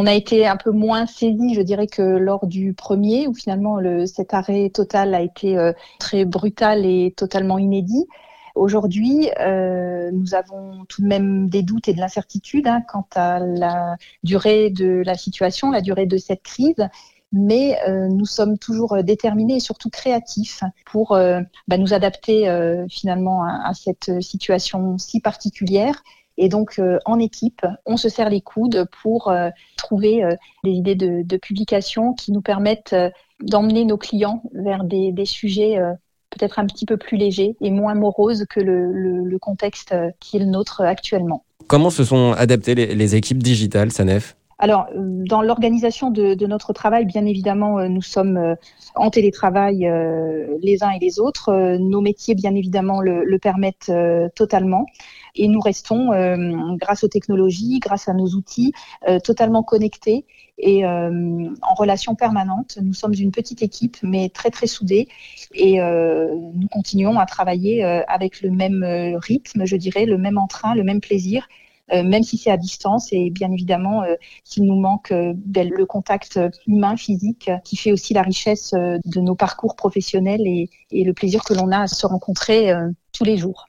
On a été un peu moins saisi, je dirais, que lors du premier, où finalement le, cet arrêt total a été très brutal et totalement inédit. Aujourd'hui, euh, nous avons tout de même des doutes et de l'incertitude hein, quant à la durée de la situation, la durée de cette crise mais euh, nous sommes toujours déterminés et surtout créatifs pour euh, bah, nous adapter euh, finalement à, cette situation si particulière. Et donc, en équipe, on se serre les coudes pour trouver des idées de, de, publication qui nous permettent d'emmener nos clients vers des, sujets peut-être un petit peu plus léger et moins morose que le, contexte qui est le nôtre actuellement. Comment se sont adaptées les équipes digitales, Sanef? Alors, dans l'organisation de, de, notre travail, bien évidemment, nous sommes en télétravail les uns et les autres. Nos métiers, bien évidemment, le, le permettent totalement. Et nous restons, grâce aux technologies, grâce à nos outils, totalement connectés et euh, en relation permanente. Nous sommes une petite équipe, mais très très soudée, et euh, nous continuons à travailler euh, avec le même rythme, je dirais, le même entrain, le même plaisir. Même si c'est à distance et bien évidemment s'il nous manque ben, le contact humain, physique, qui fait aussi la richesse de nos parcours professionnels et, et le plaisir que l'on a à se rencontrer tous les jours.